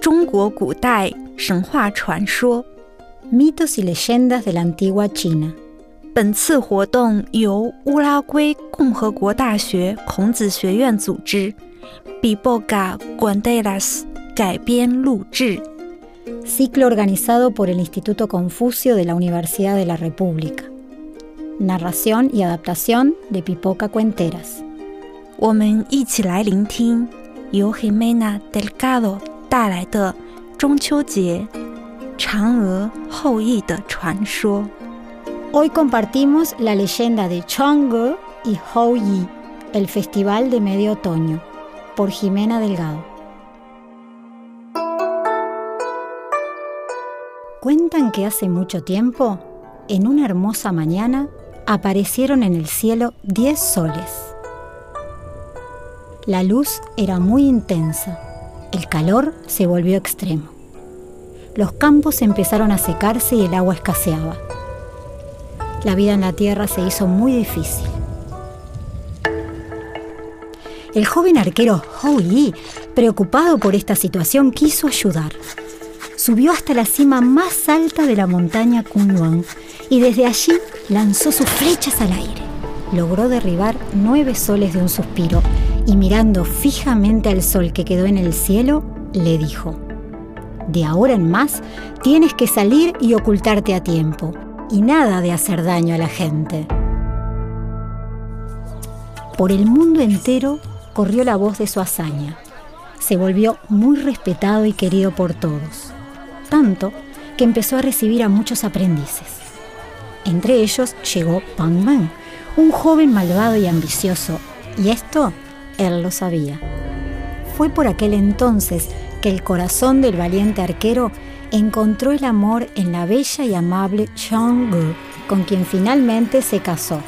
中国古代神话传说。 Mitos y leyendas de la antigua China. 本次活动由乌拉圭共和国大学孔子学院组织，Biboga Guanderas 改编录制。 Ciclo organizado por el Instituto Confucio de la Universidad de la República. Narración y adaptación de Pipoca Cuenteras. 我们一起来聆听由 Jimena Delgado 带来的中秋节嫦娥后羿的传说。 Hoy compartimos la leyenda de Chang'e y Hou Yi, el Festival de Medio Otoño, por Jimena Delgado. Cuentan que hace mucho tiempo, en una hermosa mañana, aparecieron en el cielo 10 soles. La luz era muy intensa, el calor se volvió extremo. Los campos empezaron a secarse y el agua escaseaba. La vida en la tierra se hizo muy difícil. El joven arquero Yi, preocupado por esta situación, quiso ayudar. Subió hasta la cima más alta de la montaña Kunlun y desde allí lanzó sus flechas al aire. Logró derribar nueve soles de un suspiro y mirando fijamente al sol que quedó en el cielo, le dijo, De ahora en más tienes que salir y ocultarte a tiempo, y nada de hacer daño a la gente. Por el mundo entero corrió la voz de su hazaña. Se volvió muy respetado y querido por todos, tanto que empezó a recibir a muchos aprendices. Entre ellos llegó Pang Man, un joven malvado y ambicioso, y esto él lo sabía. Fue por aquel entonces que el corazón del valiente arquero encontró el amor en la bella y amable Chang'e, con quien finalmente se casó.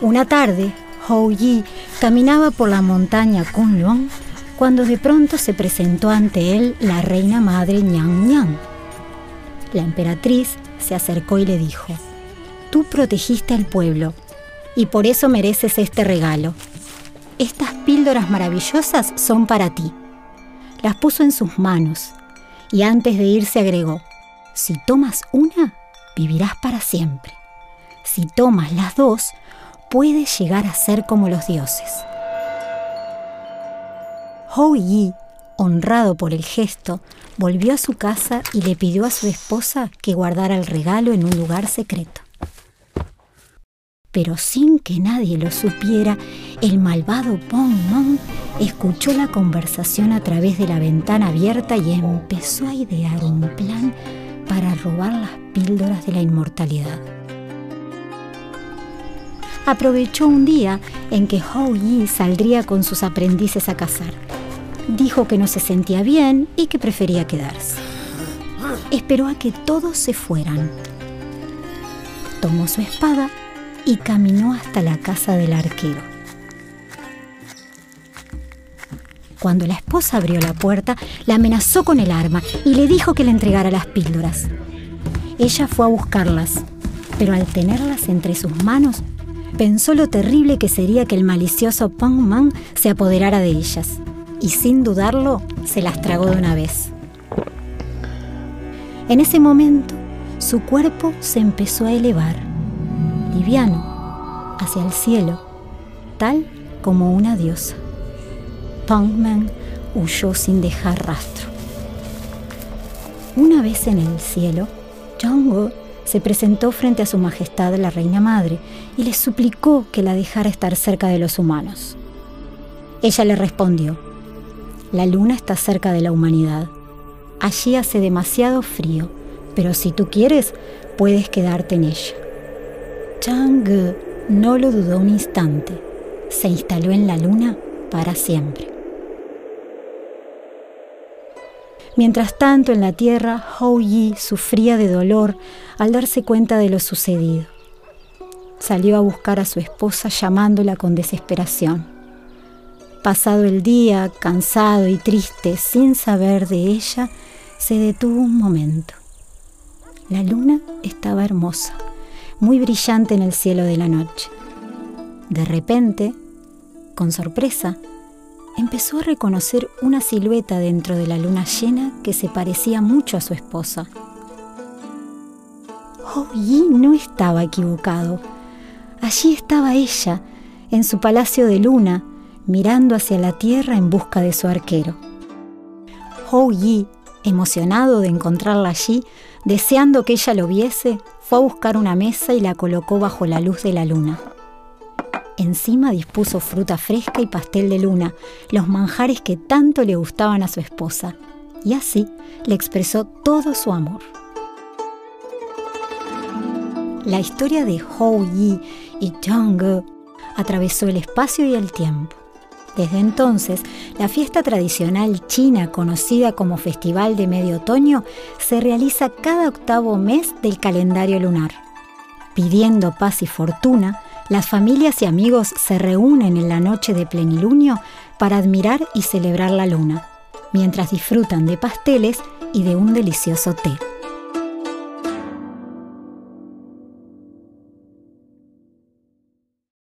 Una tarde, Hou Yi caminaba por la montaña Kunlun cuando de pronto se presentó ante él la reina madre Ñang Ñang. La emperatriz se acercó y le dijo, Tú protegiste al pueblo y por eso mereces este regalo. Estas píldoras maravillosas son para ti. Las puso en sus manos y antes de irse agregó, si tomas una, vivirás para siempre. Si tomas las dos, puedes llegar a ser como los dioses. Hou Yi, honrado por el gesto, volvió a su casa y le pidió a su esposa que guardara el regalo en un lugar secreto. Pero sin que nadie lo supiera, el malvado Pong Mong escuchó la conversación a través de la ventana abierta y empezó a idear un plan para robar las píldoras de la inmortalidad. Aprovechó un día en que Hou Yi saldría con sus aprendices a cazar. Dijo que no se sentía bien y que prefería quedarse. Esperó a que todos se fueran. Tomó su espada y caminó hasta la casa del arquero. Cuando la esposa abrió la puerta, la amenazó con el arma y le dijo que le entregara las píldoras. Ella fue a buscarlas, pero al tenerlas entre sus manos, pensó lo terrible que sería que el malicioso Pong Man se apoderara de ellas, y sin dudarlo, se las tragó de una vez. En ese momento, su cuerpo se empezó a elevar, liviano, hacia el cielo, tal como una diosa. Pongman huyó sin dejar rastro. Una vez en el cielo, Jong'o se presentó frente a su majestad la reina madre y le suplicó que la dejara estar cerca de los humanos. Ella le respondió, la luna está cerca de la humanidad. Allí hace demasiado frío, pero si tú quieres, puedes quedarte en ella. Chang'e no lo dudó un instante. Se instaló en la luna para siempre. Mientras tanto, en la tierra, Hou Yi sufría de dolor al darse cuenta de lo sucedido. Salió a buscar a su esposa llamándola con desesperación. Pasado el día, cansado y triste, sin saber de ella, se detuvo un momento. La luna estaba hermosa, muy brillante en el cielo de la noche. De repente, con sorpresa, empezó a reconocer una silueta dentro de la luna llena que se parecía mucho a su esposa. Oh Yi no estaba equivocado. Allí estaba ella, en su palacio de luna, mirando hacia la tierra en busca de su arquero. Hou Yi, emocionado de encontrarla allí, deseando que ella lo viese, fue a buscar una mesa y la colocó bajo la luz de la luna. Encima dispuso fruta fresca y pastel de luna, los manjares que tanto le gustaban a su esposa, y así le expresó todo su amor. La historia de Hou Yi y Zhang atravesó el espacio y el tiempo. Desde entonces, la fiesta tradicional china conocida como Festival de Medio Otoño se realiza cada octavo mes del calendario lunar. Pidiendo paz y fortuna, las familias y amigos se reúnen en la noche de plenilunio para admirar y celebrar la luna, mientras disfrutan de pasteles y de un delicioso té.